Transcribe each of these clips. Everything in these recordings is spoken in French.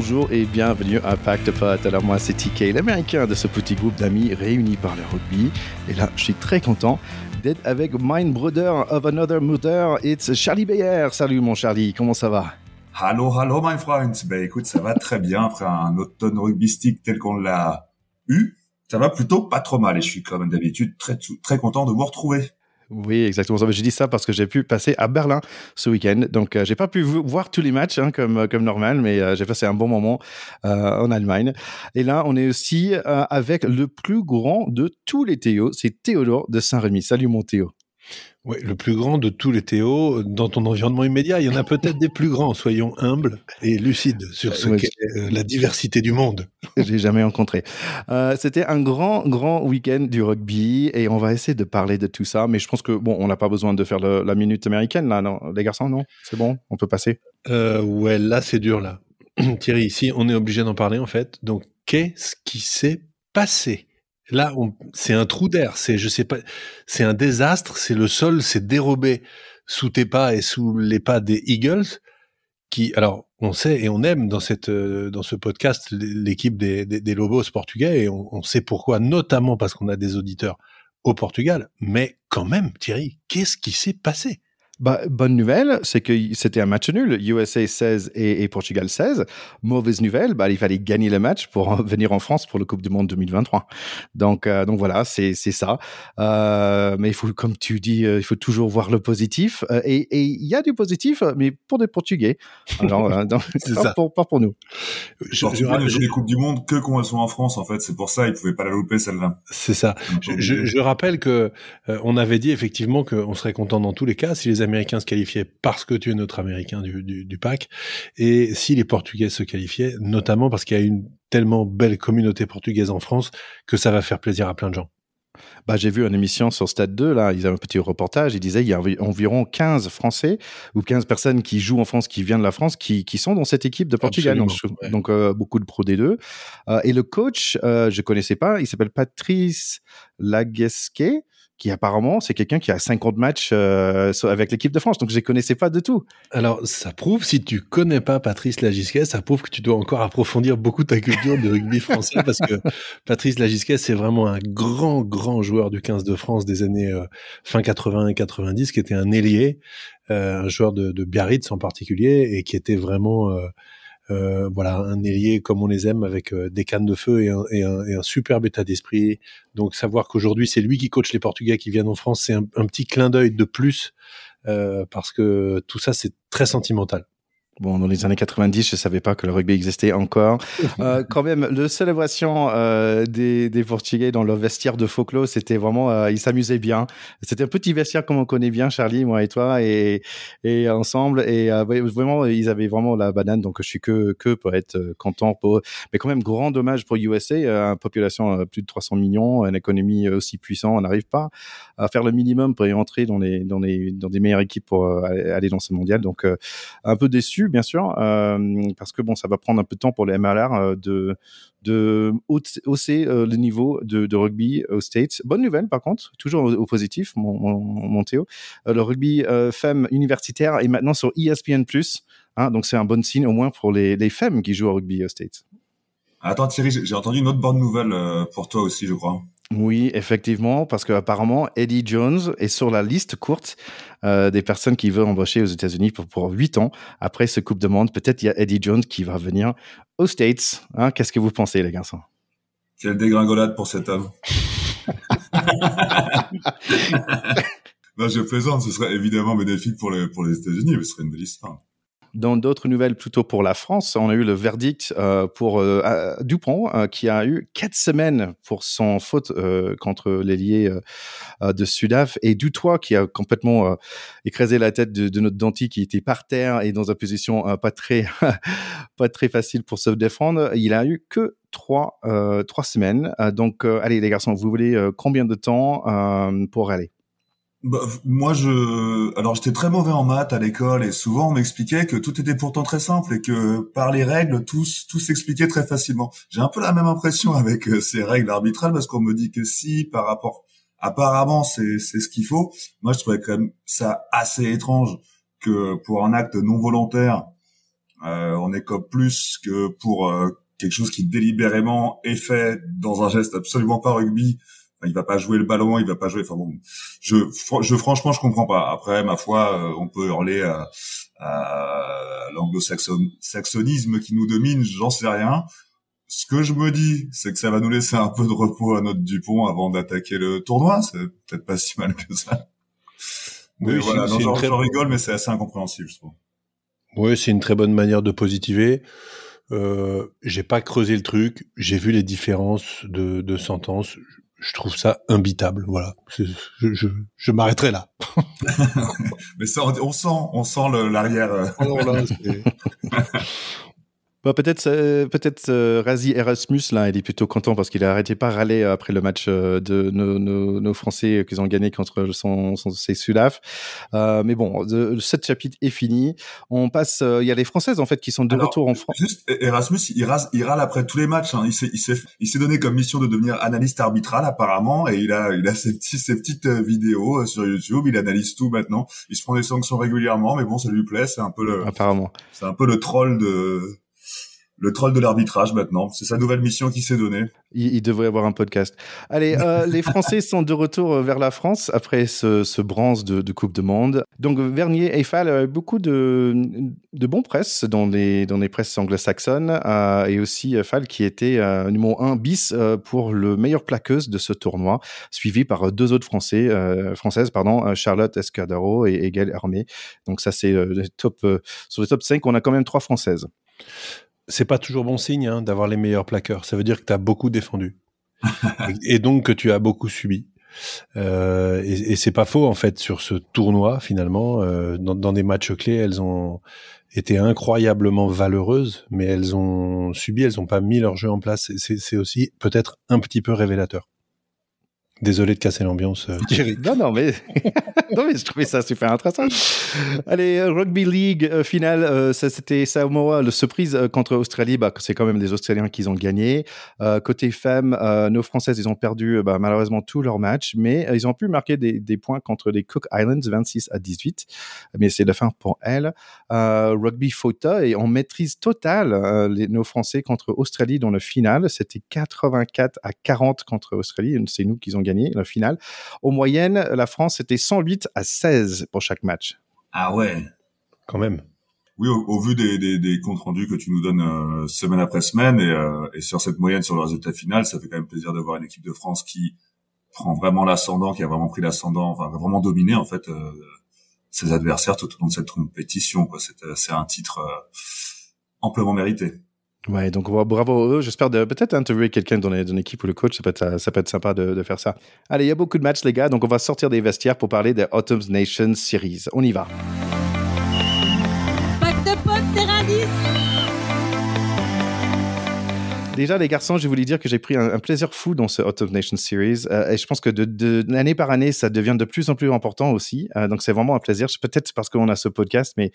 bonjour et bienvenue à Pacte Pot. Alors moi c'est TK, l'américain de ce petit groupe d'amis réunis par le rugby. Et là je suis très content d'être avec my brother of another mother, it's Charlie Bayer. Salut mon Charlie, comment ça va? Hallo, hallo my friend. Ben écoute, ça va très bien après un automne rugbystique tel qu'on l'a eu. Ça va plutôt pas trop mal et je suis comme d'habitude très, très content de vous retrouver. Oui, exactement. J'ai dit ça parce que j'ai pu passer à Berlin ce week-end. Donc, euh, j'ai pas pu voir tous les matchs hein, comme, euh, comme normal, mais euh, j'ai passé un bon moment en Allemagne. Et là, on est aussi avec le plus grand de tous les Théo. C'est Théodore de Saint-Rémy. Salut mon Théo. Oui, le plus grand de tous les Théo dans ton environnement immédiat. Il y en a peut-être des plus grands. Soyons humbles et lucides sur ce qu'est euh, la diversité du monde. J'ai jamais rencontré. Euh, C'était un grand, grand week-end du rugby et on va essayer de parler de tout ça. Mais je pense que bon, on n'a pas besoin de faire la minute américaine là, non, les garçons, non? C'est bon, on peut passer? Euh, ouais, là c'est dur là. Thierry, ici, on est obligé d'en parler en fait. Donc, qu'est-ce qui s'est passé? Là, c'est un trou d'air. C'est, je sais pas, c'est un désastre. C'est le sol s'est dérobé sous tes pas et sous les pas des Eagles. Qui, alors, on sait et on aime dans cette, euh, dans ce podcast l'équipe des, des, Lobos portugais et on, on sait pourquoi, notamment parce qu'on a des auditeurs au Portugal. Mais quand même, Thierry, qu'est-ce qui s'est passé? Bah, bonne nouvelle, c'est que c'était un match nul, USA 16 et, Portugal 16. Mauvaise nouvelle, bah, il fallait gagner le match pour venir en France pour le Coupe du Monde 2023. Donc, euh, donc voilà, c'est ça. Euh, mais il faut, comme tu dis, euh, il faut toujours voir le positif. et il y a du positif, mais pour des Portugais. Alors, ça. Pour, pas pour nous. Je, je, je, les Coupes du Monde que quand elles sont en France, en fait. C'est pour ça, ils pouvaient pas la louper celle-là. C'est ça. Je, rappelle que on avait dit effectivement qu'on serait content dans tous les cas si les Américains se qualifiaient parce que tu es notre Américain du, du, du pack, et si les Portugais se qualifiaient, notamment parce qu'il y a une tellement belle communauté portugaise en France que ça va faire plaisir à plein de gens. Bah, j'ai vu une émission sur Stade 2, là, ils avaient un petit reportage, ils disaient il y a environ 15 Français ou 15 personnes qui jouent en France, qui viennent de la France, qui, qui sont dans cette équipe de Portugal. donc, euh, beaucoup de Pro D2. Euh, et le coach, euh, je connaissais pas, il s'appelle Patrice Laguesque qui apparemment c'est quelqu'un qui a 50 matchs euh, avec l'équipe de France. Donc je ne connaissais pas de tout. Alors ça prouve, si tu connais pas Patrice Lagisquet, ça prouve que tu dois encore approfondir beaucoup ta culture de rugby français parce que Patrice Lagisquet c'est vraiment un grand grand joueur du 15 de France des années euh, fin 80 et 90 qui était un ailier, euh, un joueur de, de, Biarritz en particulier et qui était vraiment euh, voilà, un ailier comme on les aime avec euh, des cannes de feu et un, et un, et un superbe état d'esprit. Donc savoir qu'aujourd'hui c'est lui qui coach les Portugais qui viennent en France, c'est un, un, petit clin d'œil de plus euh, parce que tout ça c'est très sentimental. Bon, dans les années 90, je savais pas que le rugby existait encore. Euh, quand même, le célébration euh, des, des, Portugais dans leur vestiaire de Foclo, c'était vraiment, euh, ils s'amusaient bien. C'était un petit vestiaire comme on connaît bien, Charlie, moi et toi, et, et ensemble. Et euh, vraiment, ils avaient vraiment la banane. Donc, je suis que que pour être euh, content pour eux. Mais quand même, grand dommage pour USA, une population plus de 300 millions, une économie aussi puissante, on n'arrive pas à faire le minimum pour y entrer dans les dans les dans des meilleures équipes pour aller dans ce mondial. Donc, un peu déçu bien sûr, euh, parce que bon, ça va prendre un peu de temps pour les MLR euh, de hausser euh, le niveau de, rugby aux States. Bonne nouvelle, par contre, toujours au, positif, mon, Théo. le rugby femmes universitaire est maintenant sur ESPN+. Hein, donc c'est un bon signe au moins pour les, les femmes qui jouent au rugby aux States. Attends Thierry, j'ai entendu une autre bonne nouvelle pour toi aussi, je crois. Oui, effectivement, parce qu'apparemment, Eddie Jones est sur la liste courte euh, des personnes qui veulent embaucher aux États-Unis pour, pour 8 ans. Après ce Coupe de Monde, peut-être il y a Eddie Jones qui va venir aux States. Hein, Qu'est-ce que vous pensez, les garçons? Quelle dégringolade pour cet homme. non, je plaisante, ce serait évidemment bénéfique pour les, pour les États-Unis, ce serait une belle histoire. Dans d'autres nouvelles plutôt pour la France, on a eu le verdict euh, pour euh, Dupont euh, qui a eu quatre semaines pour son faute euh, contre l'ailier euh, de Sudaf et Dutoit qui a complètement écrasé la tête de, notre dentille qui était par terre et dans une position pas très pas très facile pour se défendre. Il a eu que trois trois semaines. donc allez les garçons, vous voulez combien de temps pour aller? Bah, moi, je, alors j'étais très mauvais en maths à l'école et souvent on m'expliquait que tout était pourtant très simple et que par les règles, tout, tout s'expliquait très facilement. J'ai un peu la même impression avec euh, ces règles arbitrales parce qu'on me dit que si, par rapport, apparemment, c'est, c'est ce qu'il faut. Moi, je trouvais quand même ça assez étrange que pour un acte non volontaire, on écope plus que pour quelque chose qui délibérément est fait dans un geste absolument pas rugby. Il va pas jouer le ballon, il va pas jouer. Enfin bon, je, je franchement, je comprends pas. Après, ma foi, on peut hurler à, à l'anglo-saxonisme qui nous domine, j'en sais rien. Ce que je me dis, c'est que ça va nous laisser un peu de repos à notre Dupont avant d'attaquer le tournoi. C'est peut-être pas si mal que ça. Mais voilà, j'en rigole, mais c'est assez incompréhensible, je trouve. Oui, c'est une très bonne manière de positiver. Euh, j'ai pas creusé le truc, j'ai vu les différences de, de sentences. Je trouve ça imbitable. Voilà, je, je, je m'arrêterai là. Mais ça, on sent, on sent l'arrière. Euh. Ah Bah, peut-être euh, peut-être euh, Razi Erasmus là, il est plutôt content parce qu'il a arrêté pas râler euh, après le match de nos, nos, nos Français qu'ils ont gagné contre son, son ses Sudaf. Euh, mais bon, de, cette chapitre est fini. On passe. Il y a les Françaises en fait qui sont de retour en France. Juste Erasmus, il, rase, il râle après tous les matchs. Hein. Il s'est il s'est il s'est donné comme mission de devenir analyste arbitral apparemment et il a il a ses, ses petites vidéos sur YouTube. Il analyse tout maintenant. Il se prend des sanctions régulièrement, mais bon, ça lui plaît. C'est un peu le apparemment. C'est un peu le troll de le troll de l'arbitrage maintenant. C'est sa nouvelle mission qui s'est donnée. Il, devrait avoir un podcast. Allez, euh, les Français sont de retour euh, vers la France après ce, ce bronze de, de, Coupe de Monde. Donc Vernier et Fall a beaucoup de, de bons presse dans les, dans les presses anglo-saxonnes euh, et aussi Fall qui était euh, numéro 1 bis pour le meilleur plaqueuse de ce tournoi, suivi par deux autres Français, françaises, pardon, Charlotte Escadaro et, et Gaëlle Hermé. Donc ça c'est top sur les top 5, on a quand même trois Françaises c'est pas toujours bon signe hein, d'avoir les meilleurs plaqueurs. Ça veut dire que tu as beaucoup défendu. et, donc que tu as beaucoup subi. Euh, et, c'est pas faux en fait sur ce tournoi finalement. Euh, dans, dans, des matchs clés, elles ont été incroyablement valeureuses, mais elles ont subi, elles ont pas mis leur jeu en place. C'est aussi peut-être un petit peu révélateur. Désolé de casser l'ambiance, euh, non, non, mais... non, mais je trouvais ça super intéressant. Allez, euh, Rugby League euh, finale, euh, ça, c'était Samoa, le surprise contre Australie. Bah, c'est quand même des Australiens qui ont gagné. côté femmes, nos Françaises, ils ont perdu bah, malheureusement tous leurs matchs, mais ils ont pu marquer des, des, points contre les Cook Islands, 26 à 18. Mais c'est la fin pour elles. rugby Fota, et en maîtrise totale, les, nos Français contre Australie dans le final. C'était 84 à 40 contre Australie. C'est nous qui ont gagné gagné la finale. Au moyenne, la France c'était 108 à 16 pour chaque match. Ah ouais. Quand même. Oui, au, vu des, des, des, comptes rendus que tu nous donnes euh, semaine après semaine et, euh, et, sur cette moyenne sur le résultat final, ça fait quand même plaisir de voir une équipe de France qui prend vraiment l'ascendant, qui a vraiment pris l'ascendant, enfin vraiment dominé en fait euh, ses adversaires tout au long de cette compétition. Quoi, c'est un titre amplement mérité. Ouais, donc bravo eux. J'espère peut-être interviewer quelqu'un dans l'équipe ou le coach. Ça peut être, ça peut être sympa de, de, faire ça. Allez, il y a beaucoup de matchs, les gars. Donc on va sortir des vestiaires pour parler des Autumn Nations Series. On y va. Déjà, les garçons, je voulais dire que j'ai pris un, plaisir fou dans ce Autumn Nations Series. Euh, et je pense que de, de, d'année par année, ça devient de plus en plus important aussi. Euh, donc, c'est vraiment un plaisir. Peut-être parce qu'on a ce podcast, mais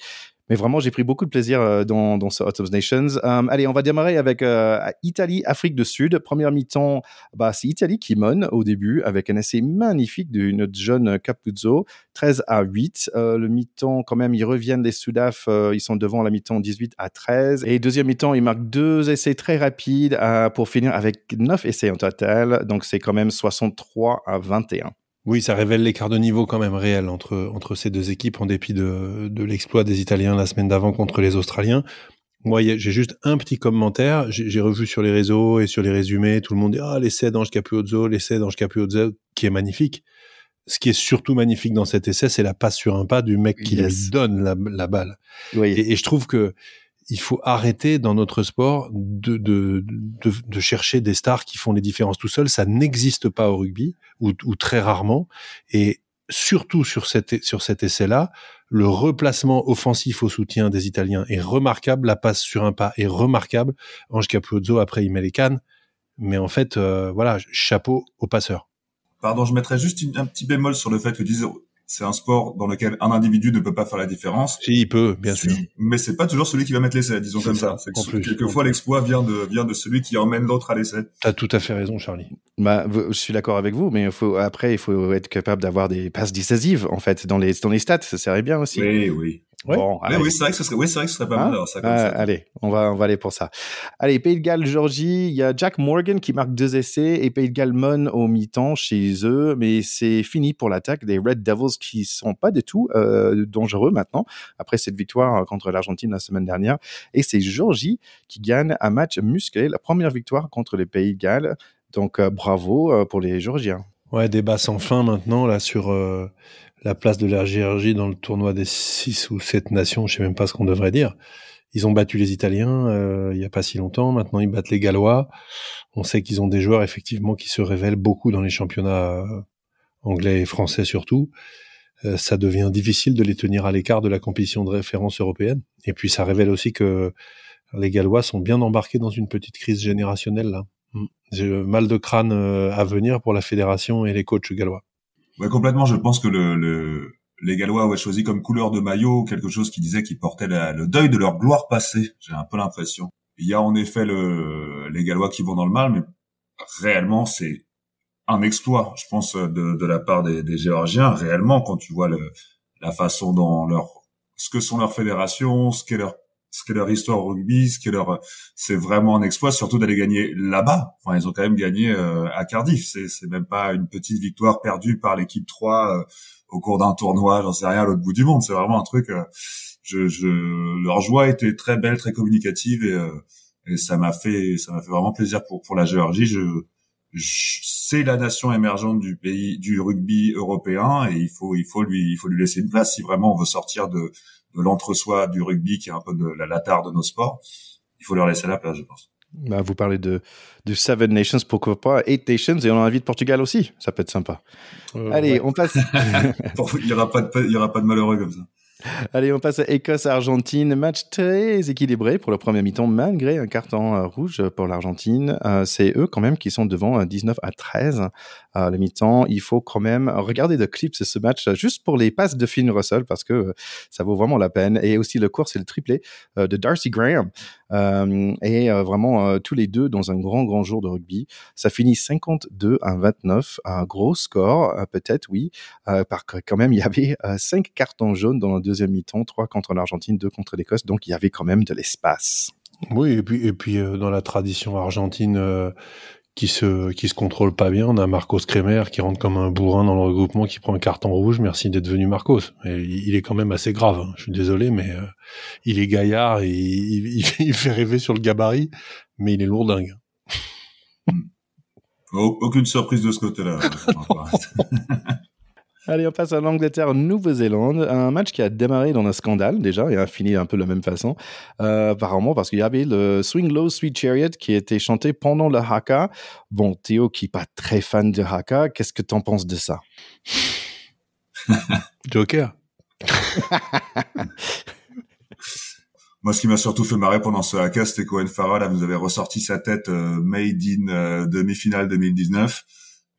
mais vraiment, j'ai pris beaucoup de plaisir euh, dans, ce Hot of Nations. Um, allez, on va démarrer avec euh, Italie, Afrique du Sud. Première mi-temps, bah, c'est Italie qui mène au début avec un essai magnifique notre jeune Capuzzo, 13 à 8. Euh, le mi-temps, quand même, ils reviennent les Sudaf, euh, ils sont devant la mi-temps 18 à 13. Et deuxième mi-temps, ils marquent deux essais très rapides pour finir avec 9 essais en total. Donc, c'est quand même 63 à 21. Oui, ça révèle l'écart de niveau quand même réel entre, entre ces deux équipes en dépit de, de l'exploit des Italiens la semaine d'avant contre les Australiens. Moi, j'ai juste un petit commentaire. J'ai revu sur les réseaux et sur les résumés, tout le monde dit ah l'essai d'Ange Capuozzo, l'essai d'Ange Capuozzo, qui est magnifique. Ce qui est surtout magnifique dans cet essai, c'est la passe sur un pas du mec qui lui donne la, la balle. Oui. Et, et, je trouve que il faut arrêter dans notre sport de, de, de, de, chercher des stars qui font les différences tout seuls. Ça n'existe pas au rugby, ou, ou, très rarement. Et surtout sur, cette, sur cet essai-là, le replacement offensif au soutien des Italiens est remarquable. La passe sur un pas est remarquable. Ange Capuzzo, après, il met les cannes. Mais en fait, euh, voilà, chapeau au passeur. Pardon, je mettrais juste un petit bémol sur le fait que c'est un sport dans lequel un individu ne peut pas faire la différence. Si, il peut, bien sûr. Mais c'est pas toujours celui qui va mettre l'essai, disons comme ça. ça. Que quelquefois, l'exploit vient de, vient de celui qui emmène l'autre à l'essai. T'as tout à fait raison, Charlie. Bah, je suis d'accord avec vous, mais faut, après, il faut être capable d'avoir des passes décisives, en fait, dans les, dans les stats. Ça serait bien aussi. Oui, oui. Bon, oui, c'est vrai que ce serait, oui, c'est vrai que ce serait pas mal. Hein ça, comme ah, ça. Allez, on va, on va aller pour ça. Allez, Pays de Galles, Georgie, il y a Jack Morgan qui marque deux essais et Pays de Galles mon au mi-temps chez eux, mais c'est fini pour l'attaque des Red Devils qui sont pas du tout euh, dangereux maintenant après cette victoire contre l'Argentine la semaine dernière. Et c'est Georgie qui gagne un match musclé, la première victoire contre les Pays de Galles. Donc euh, bravo euh, pour les Georgiens. Ouais, débat sans fin maintenant là sur euh, la place de la Géorgie dans le tournoi des 6 ou 7 nations, je sais même pas ce qu'on devrait dire. Ils ont battu les Italiens euh, il y a pas si longtemps, maintenant ils battent les Gallois. On sait qu'ils ont des joueurs effectivement qui se révèlent beaucoup dans les championnats euh, anglais et français surtout. Euh, ça devient difficile de les tenir à l'écart de la compétition de référence européenne. Et puis ça révèle aussi que les Gallois sont bien embarqués dans une petite crise générationnelle là. Mm. J'ai mal de crâne à venir pour la fédération et les coachs gallois. Ouais, complètement. Je pense que le, le les Gallois avaient choisi comme couleur de maillot quelque chose qui disait qu'ils portaient le deuil de leur gloire passée. J'ai un peu l'impression. Il y a en effet le, les Gallois qui vont dans le mal, mais réellement c'est un exploit, je pense, de, de la part des, des, Géorgiens. Réellement, quand tu vois le, la façon dont leur, ce que sont leurs fédérations, ce qu'est leur ce qu'est leur histoire au rugby, ce qu'est leur, c'est vraiment un exploit, surtout d'aller gagner là-bas. Enfin, ils ont quand même gagné euh, à Cardiff. C'est, c'est même pas une petite victoire perdue par l'équipe 3 euh, au cours d'un tournoi, j'en sais rien, à l'autre bout du monde. C'est vraiment un truc. Euh, je, je, leur joie était très belle, très communicative et, et ça m'a fait, ça m'a fait vraiment plaisir pour pour la Géorgie. Je, je c'est la nation émergente du pays du rugby européen et il faut il faut lui il faut lui laisser une place si vraiment on veut sortir de de l'entre-soi du rugby qui est un peu de la latar de nos sports. Il faut leur laisser la place, je pense. Bah, vous parlez de, de Seven Nations, pourquoi pas Eight Nations, et on a envie de Portugal aussi. Ça peut être sympa. Euh, Allez, ouais. on passe. il y aura pas de, il y aura pas de malheureux comme ça. Allez, on passe à Écosse-Argentine. Match très équilibré pour le premier mi-temps, malgré un carton euh, rouge pour l'Argentine. Euh, c'est eux quand même qui sont devant 19 à 13 euh, le mi-temps. Il faut quand même regarder de clips ce match juste pour les passes de Finn Russell parce que ça vaut vraiment la peine. Et aussi le cours, c'est le triplé de Darcy Graham. et vraiment tous les deux dans un grand, grand jour de rugby. Ça finit 52 à 29. Un gros score, peut-être, oui. par quand même, il y avait cinq cartons jaunes dans le deuxième mi-temps, trois contre l'Argentine, deux contre l'Écosse, donc il y avait quand même de l'espace. Oui, et puis, et puis euh, dans la tradition argentine euh, qui se qui se contrôle pas bien, on a Marcos Kremer qui rentre comme un bourrin dans le regroupement, qui prend un carton rouge. Merci d'être venu, Marcos. Et il est quand même assez grave. Hein. Je suis désolé, mais euh, il est gaillard et il, il, il, fait rêver sur le gabarit, mais il est lourdingue. Aucune surprise de ce côté-là. Allez, on passe à l'Angleterre, Nouvelle-Zélande. Un match qui a démarré dans un scandale déjà et a fini un peu de la même façon. Euh, apparemment, parce qu'il y avait le Swing Low Sweet Chariot qui était chanté pendant le haka. Bon, Théo, qui n'est pas très fan de haka, qu'est-ce que tu en penses de ça? Joker. Moi, ce qui m'a surtout fait marrer pendant ce haka, c'était Cohen Farah, là, vous avez ressorti sa tête euh, Made in euh, demi-finale 2019.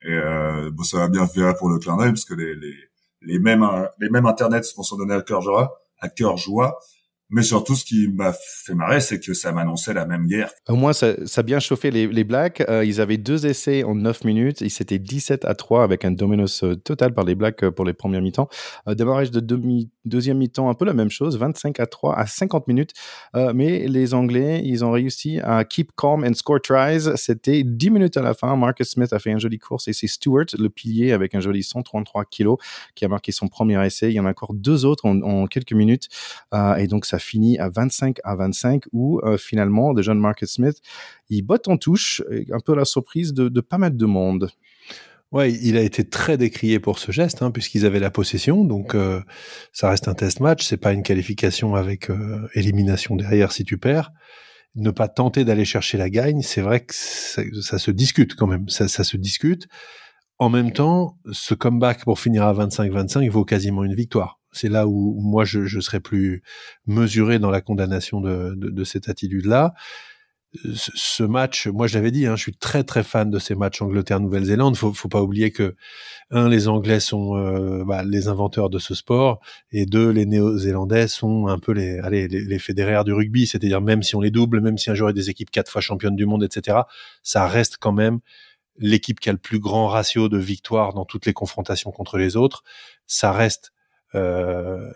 Et euh, bon, ça va bien faire pour le clin d'œil parce que les, les, les mêmes les mêmes internets vont s'en donner à cœur joie, à cœur joie. Mais surtout, ce qui m'a fait marrer, c'est que ça m'annonçait la même guerre. Au moins, ça, a bien chauffé les, Blacks. Euh, ils avaient deux essais en 9 minutes. Ils s'étaient 17 à 3 avec un dominos euh, total par les Blacks euh, pour les premiers mi-temps. Euh, démarrage de deuxième mi-temps, un peu la même chose, 25 à 3 à 50 minutes. Mais les Anglais, ils ont réussi à keep calm and score tries. C'était 10 minutes à la fin. Marcus Smith a fait une jolie course et c'est Stewart, le pilier, avec un joli 133 kilos, qui a marqué son premier essai. Il y en a encore deux autres en, en quelques minutes. et donc, ça finit à 25 à 25 où euh, finalement de John Marcus Smith il botte en touche un peu la surprise de, pas mal de monde Ouais, il a été très décrié pour ce geste, hein, puisqu'ils avaient la possession. Donc, euh, ça reste un test match. C'est pas une qualification avec euh, élimination derrière si tu perds. Ne pas tenter d'aller chercher la gagne, c'est vrai que ça, ça, se discute quand même. Ça, ça, se discute. En même temps, ce comeback pour finir à 25-25 vaut quasiment une victoire. C'est là où moi je, serais plus mesuré dans la condamnation de, cette attitude-là. Ce, ce, match, moi je l'avais dit, hein, je suis très très fan de ces matchs Angleterre-Nouvelle-Zélande. Faut, faut pas oublier que un, les Anglais sont euh, bah, les inventeurs de ce sport, et deux, les Néo-Zélandais sont un peu les, allez, les, fédéraires du rugby. C'est-à-dire même si on les double, même si un jour il y a des équipes quatre fois championnes du monde, etc., ça reste quand même l'équipe qui a le plus grand ratio de victoires dans toutes les confrontations contre les autres. Ça reste euh,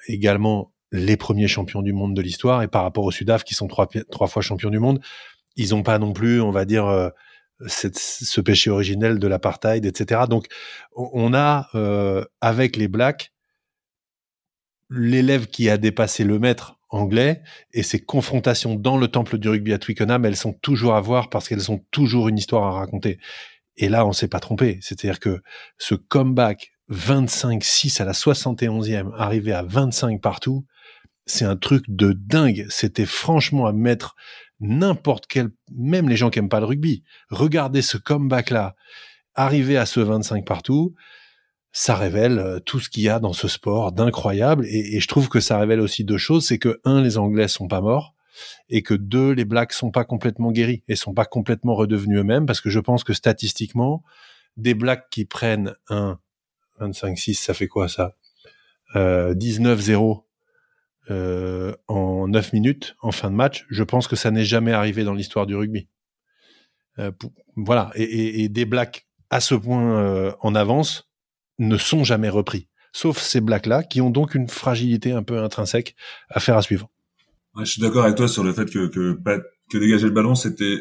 également les premiers champions du monde de l'histoire et par rapport au Sudaf qui sont trois, trois fois champions du monde, ils n'ont pas non plus, on va dire, euh, ce péché originel de l'apartheid, etc. Donc, on a euh, avec les Blacks l'élève qui a dépassé le maître anglais et ces confrontations dans le temple du rugby à Twickenham, elles sont toujours à voir parce qu'elles ont toujours une histoire à raconter. Et là, on s'est pas trompé. C'est-à-dire que ce comeback 25-6 à la 71e, arrivé à 25 partout, c'est un truc de dingue. C'était franchement à mettre n'importe quel, même les gens qui aiment pas le rugby, regardez ce comeback-là, arriver à ce 25 partout, ça révèle euh, tout ce qu'il y a dans ce sport d'incroyable. Et, je trouve que ça révèle aussi deux choses. C'est que, un, les Anglais sont pas morts. Et que deux, les Blacks sont pas complètement guéris et sont pas complètement redevenus eux-mêmes. Parce que je pense que statistiquement, des Blacks qui prennent un 25-6, ça fait quoi ça? Euh, 19-0 euh, en 9 minutes en fin de match, je pense que ça n'est jamais arrivé dans l'histoire du rugby. Euh, voilà, et, des blacks à ce point euh, en avance ne sont jamais repris, sauf ces blacks-là qui ont donc une fragilité un peu intrinsèque à faire à suivre. je suis d'accord avec toi sur le fait que, que, que dégager le ballon, c'était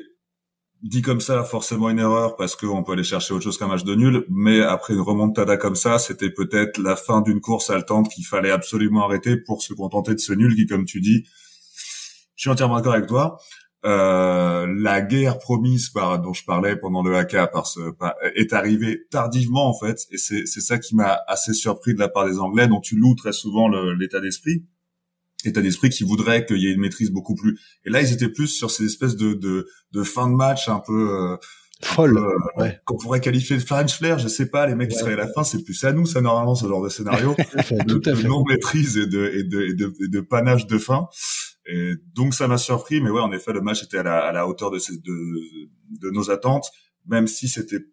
dit comme ça forcément une erreur parce qu'on peut aller chercher autre chose qu'un match de nul, mais après une remontada comme ça, c'était peut-être la fin d'une course haletante qu'il fallait absolument arrêter pour se contenter de ce nul qui, comme tu dis, je suis entièrement d'accord avec toi. Euh, la guerre promise par dont je parlais pendant le AK par ce, est arrivée tardivement en fait, et c'est ça qui m'a assez surpris de la part des Anglais, dont tu loues très souvent l'état d'esprit état d'esprit qui voudrait qu'il y ait une maîtrise beaucoup plus. Et là, ils étaient plus sur ces espèces de, de, de fin de match un peu euh, folle, euh, ouais. qu'on pourrait qualifier de French flair. Je sais pas, les mecs qui seraient à la fin, c'est plus à nous, ça normalement ce genre de scénario, de non maîtrise et de, et de, et de, de, panache de fin. Et donc ça m'a surpris, mais ouais, en effet, le match était à la, à la hauteur de, ces, de, de nos attentes, même si c'était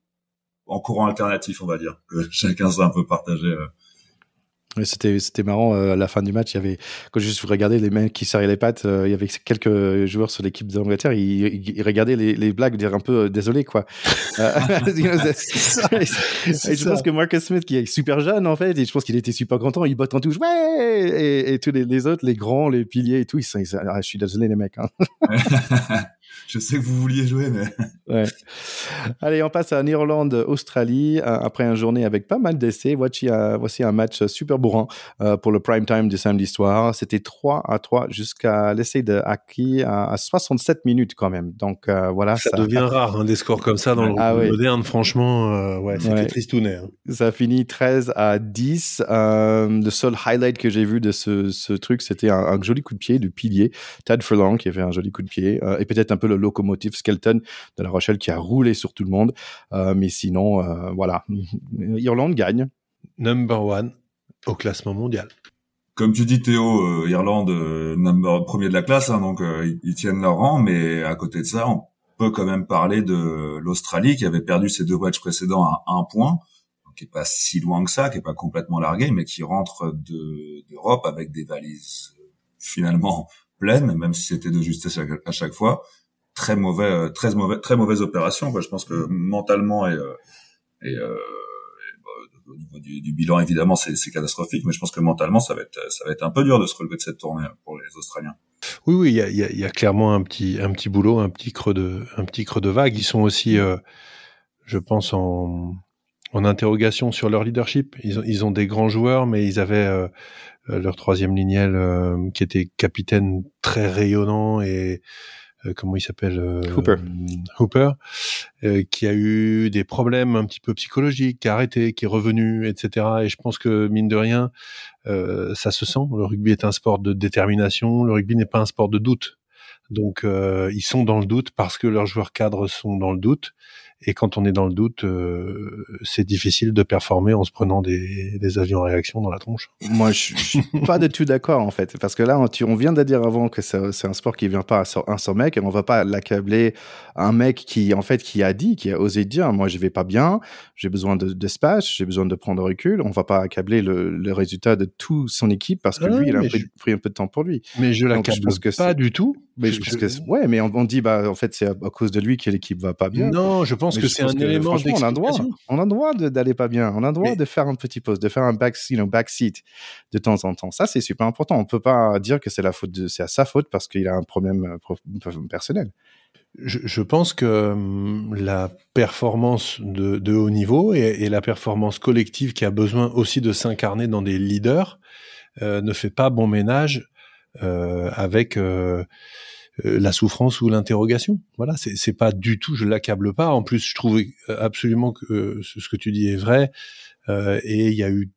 en courant alternatif, on va dire, que chacun s'est un peu partagé. Euh, c'était c'était marrant euh, à la fin du match. Il y avait quand je regardais les mecs qui serraient les pattes, euh, il y avait quelques joueurs sur l'équipe d'Angleterre. Ils, ils, regardaient les, les blagues, dire un peu euh, désolé quoi. et je pense que Marcus Smith qui est super jeune en fait, et je pense qu'il était super content. Il botte en touche, ouais. Et, et tous les, les, autres, les grands, les piliers et tout, ils sont, ah, je suis désolé les mecs. Hein. je sais que vous vouliez jouer, mais. ouais. Allez, on passe à Irlande, Australie. Après une journée avec pas mal d'essais, voici, voici un match super bourrin euh, pour le prime time du samedi soir. C'était 3 à 3 jusqu'à l'essai de Aki à, 67 minutes quand même. Donc euh, voilà. Ça, devient rare, hein, des scores comme ça dans le ah, moderne. Franchement, euh, ouais, c'était ouais. tristounet. Hein. Ça finit 13 à 10. le seul highlight que j'ai vu de ce, ce truc, c'était un, un, joli coup de pied du pilier, Ted Furlong, qui a fait un joli coup de pied. et peut-être un peu le locomotive Skelton de La Rochelle qui a roulé sur tout le monde. Euh, mais sinon, euh, voilà, Irlande gagne. Number one au classement mondial. Comme tu dis Théo, euh, Irlande number premier de la classe, hein, donc ils, tiennent leur rang, mais à côté de ça, on peut quand même parler de l'Australie qui avait perdu ses deux matchs précédents à un point, qui est pas si loin que ça, qui est pas complètement largué, mais qui rentre d'Europe avec des valises finalement pleines, même si c'était de justesse à chaque fois très mauvais, euh, très mauvais, très mauvaise opération. Je pense que mentalement et, euh, et, euh, bah, au niveau du, bilan, évidemment, c'est catastrophique, mais je pense que mentalement, ça va être, ça va être un peu dur de se relever de cette tournée pour les Australiens. Oui, oui, il y a, y, a, y a, clairement un petit, un petit boulot, un petit creux de, un petit creux de vague. Ils sont aussi, euh, je pense, en, en interrogation sur leur leadership. Ils ont, ils ont des grands joueurs, mais ils avaient euh, leur troisième lignel qui était capitaine très rayonnant et euh, comment il s'appelle euh, Hooper. Hooper, euh, qui a eu des problèmes un petit peu psychologiques, qui a arrêté, qui est revenu, etc. Et je pense que mine de rien, ça se sent. Le rugby est un sport de détermination. Le rugby n'est pas un sport de doute. Donc ils sont dans le doute parce que leurs joueurs cadres sont dans le doute et quand on est dans le doute, euh, c'est difficile de performer en se prenant des, des, avions en réaction dans la tronche. Moi, je suis pas du tout d'accord en fait, parce que là, on, on vient de dire avant que c'est un sport qui vient pas à un seul mec, et on va pas l'accabler un mec qui en fait qui a dit, qui a osé dire, moi je vais pas bien, j'ai besoin d'espace, j'ai besoin de prendre recul. On va pas accabler le, le résultat de toute son équipe parce que ah, lui, il a pris un peu de temps pour lui. Mais je l'accable pas du tout. Mais je, pense que ouais, mais on, on dit bah en fait c'est à, cause de lui que l'équipe va pas bien. Non, je pense pense que c'est un élément on a droit, on a droit d'aller pas bien, on a droit de faire un petit pause, de faire un back, you know, back seat de temps en temps. Ça, c'est super important. On peut pas dire que c'est la faute de, c'est à sa faute parce qu'il a un problème euh, personnel. Je, pense que hum, la performance de, haut niveau et, la performance collective qui a besoin aussi de s'incarner dans des leaders euh, ne fait pas bon ménage euh, avec euh, la souffrance ou l'interrogation. Voilà, c'est pas du tout, je l'accable pas. En plus, je trouve absolument que ce que tu dis est vrai. et il y a eu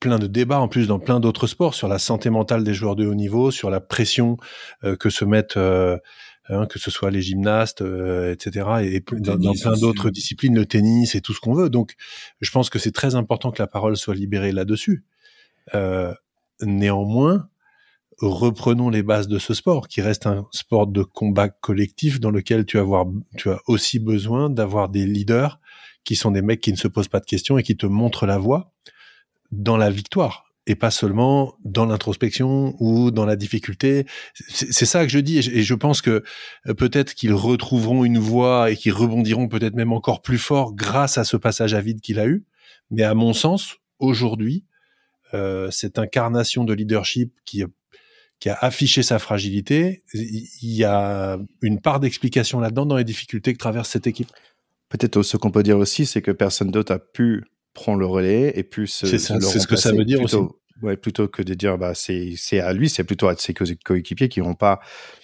plein de débats en plus dans plein d'autres sports sur la santé mentale des joueurs de haut niveau, sur la pression que se mettent Hein, que ce soit les gymnastes, euh, etc., et dans, plein d'autres disciplines, le tennis et tout ce qu'on veut. Donc, je pense que c'est très important que la parole soit libérée là-dessus. Euh, néanmoins, reprenons les bases de ce sport, qui reste un sport de combat collectif dans lequel tu, avoir, tu as aussi besoin d'avoir des leaders qui sont des mecs qui ne se posent pas de questions et qui te montrent la voie dans la victoire et pas seulement dans l'introspection ou dans la difficulté. C'est ça que je dis, et je pense que euh, peut-être qu'ils retrouveront une voie et qu'ils rebondiront peut-être même encore plus fort grâce à ce passage à vide qu'il a eu. Mais à mon sens, aujourd'hui, euh, cette incarnation de leadership qui, qui a affiché sa fragilité, il y a une part d'explication là-dedans dans les difficultés que traverse cette équipe. Peut-être ce qu'on peut dire aussi, c'est que personne d'autre a pu prend le relais et plus c'est ce que ça veut dire plutôt, aussi. Ouais, plutôt que de dire bah c'est à lui, c'est plutôt à ses coéquipiers qui n'ont pas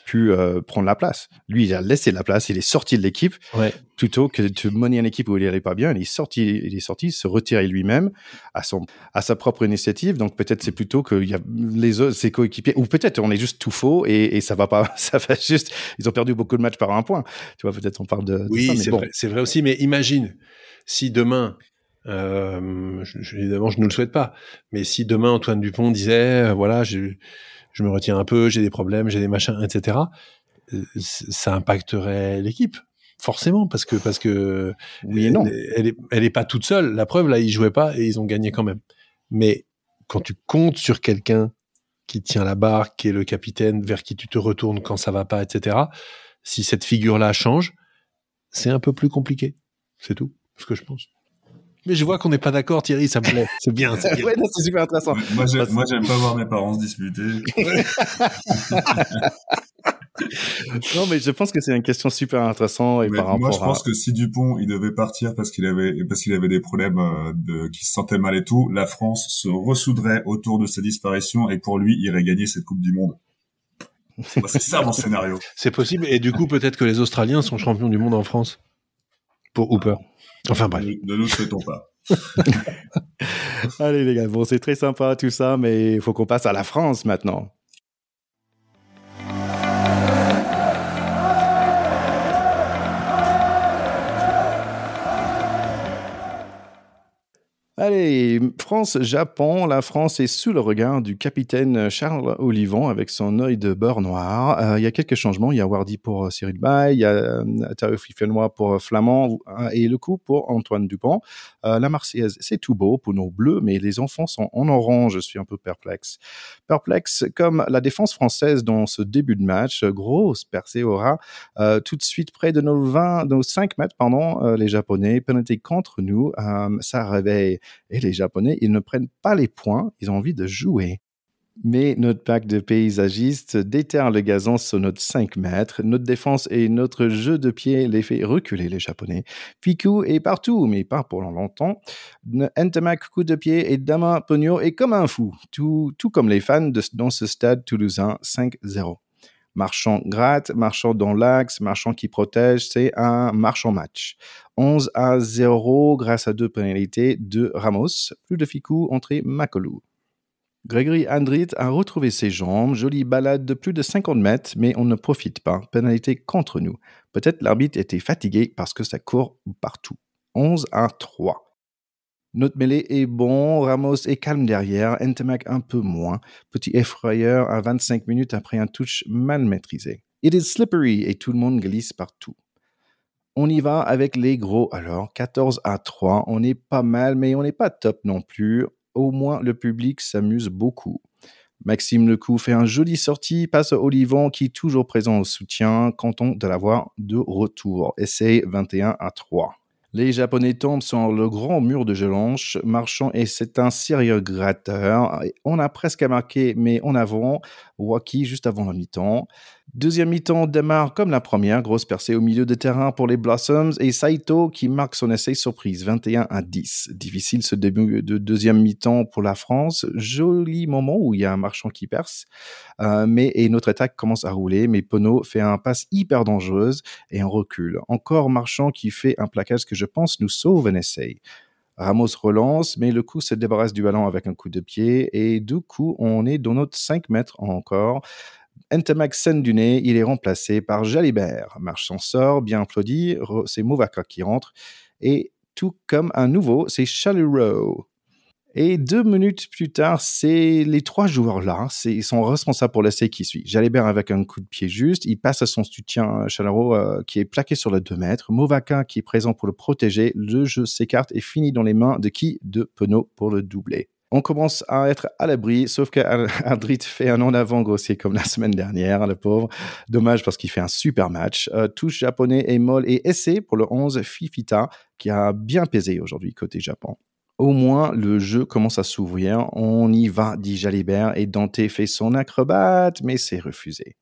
pu euh, prendre la place. Lui, il a laissé la place, il est sorti de l'équipe ouais. plutôt que de mener une équipe où il n'allait pas bien. Il est sorti, il est sorti, se retirer lui-même à son à sa propre initiative. Donc peut-être c'est plutôt que y a les autres, ses coéquipiers ou peut-être on est juste tout faux et, et ça va pas, ça va juste. Ils ont perdu beaucoup de matchs par un point. Tu vois, peut-être on parle de. Oui, c'est vrai, c'est vrai aussi. Mais imagine si demain euh, je, évidemment, je ne le souhaite pas. Mais si demain Antoine Dupont disait, euh, voilà, je, je, me retiens un peu, j'ai des problèmes, j'ai des machins, etc., euh, ça impacterait l'équipe. Forcément, parce que parce que oui et non. Elle, est, elle est pas toute seule. La preuve, là, ils jouaient pas et ils ont gagné quand même. Mais quand tu comptes sur quelqu'un qui tient la barre, qui est le capitaine, vers qui tu te retournes quand ça va pas, etc. Si cette figure-là change, c'est un peu plus compliqué. C'est tout, ce que je pense. Mais je vois qu'on n'est pas d'accord, Thierry, ça me plaît. C'est bien. C'est super intéressant. Moi, j'aime pas voir mes parents se disputer. non, mais je pense que c'est une question super intéressante. Et par moi, je pense que si Dupont il devait partir parce qu'il avait parce qu'il avait des problèmes euh, de qu'il se sentait mal et tout, la France se ressoudrait autour de sa disparition et pour lui, il irait gagner cette Coupe du Monde. C'est ça mon scénario. C'est possible. Et du coup, peut-être que les Australiens sont champions du monde en France pour Hooper. Enfin bref. Ne, nous souhaitons pas. Allez les gars, bon c'est très sympa tout ça, mais il faut qu'on passe à la France maintenant. Allez, France-Japon. La France est sous le regard du capitaine Charles Olivon avec son œil de beurre noir. Euh, il y a quelques changements. Il y a Wardy pour euh, Cyril Bay, il y a euh, Tarif pour euh, Flamand et le coup pour Antoine Dupont. la Marseillaise, c'est tout beau pour nos bleus, mais les enfants sont en orange. Je suis un peu perplexe. Perplexe comme la défense française dans ce début de match. Grosse percée aura tout de suite près de nos 20, nos 5 mètres, pardon, les Japonais. Penalty contre nous. ça réveille et les Japonais, ils ne prennent pas les points, ils ont envie de jouer. Mais notre pack de paysagistes déterre le gazon sur notre 5 mètres. Notre défense et notre jeu de pied les fait reculer les Japonais. Fiku est partout, mais pas pour longtemps. Ntamak coup de pied et Dama Pogno est comme un fou, tout, tout comme les fans de, dans ce stade toulousain 5-0. Marchand gratte, marchand dans l'axe, marchand qui protège, c'est un marchand match. 11 à 0 grâce à deux pénalités de Ramos, plus de Ficou, entrée Makolou. Grégory Andrit a retrouvé ses jambes, jolie balade de plus de 50 mètres, mais on ne profite pas. Pénalité contre nous. Peut-être l'arbitre était fatigué parce que ça court partout. 11 à 3. Notre mêlée est bon, Ramos est calme derrière, Ntemak un peu moins. Petit effrayeur à 25 minutes après un touch mal maîtrisé. It is slippery et tout le monde glisse partout. On y va avec les gros alors, 14 à 3, on est pas mal mais on n'est pas top non plus. Au moins le public s'amuse beaucoup. Maxime Lecou fait un joli sortie, passe à Olivon qui toujours présent au soutien, content de l'avoir de retour. Essai 21 à 3. Les Japonais tombent sur le grand mur de Gelanche, marchant et c'est un sérieux gratteur. On a presque marqué, mais en avant, Waki juste avant la mi-temps. Deuxième mi-temps démarre comme la première, grosse percée au milieu de terrain pour les Blossoms et Saito qui marque son essai surprise 21 à 10. Difficile ce début de deuxième mi-temps pour la France. Joli moment où il y a un marchand qui perce, euh, mais et notre attaque commence à rouler. Mais Pono fait un passe hyper dangereuse et un recul. Encore marchand qui fait un plaquage que je pense nous sauve un essai. Ramos relance, mais le coup se débarrasse du ballon avec un coup de pied et du coup on est dans notre 5 mètres encore. Entemac nez, il est remplacé par Jalibert. Marche sort, bien applaudi, c'est Movaka qui rentre. Et tout comme un nouveau, c'est Chaluro. Et deux minutes plus tard, c'est les trois joueurs-là, ils sont responsables pour l'essai qui suit. Jalibert avec un coup de pied juste, il passe à son soutien Chalero euh, qui est plaqué sur le 2 mètres. Movaka qui est présent pour le protéger. Le jeu s'écarte et finit dans les mains de qui? De Penaud pour le doubler on commence à être à l'abri, sauf qu'Adrit fait un en avant grossier comme la semaine dernière, le pauvre. Dommage parce qu'il fait un super match. Euh, touche japonais et molle et essai pour le 11 Fifita, qui a bien pesé aujourd'hui côté Japon. Au moins, le jeu commence à s'ouvrir. On y va, dit Jalibert, et Dante fait son acrobate, mais c'est refusé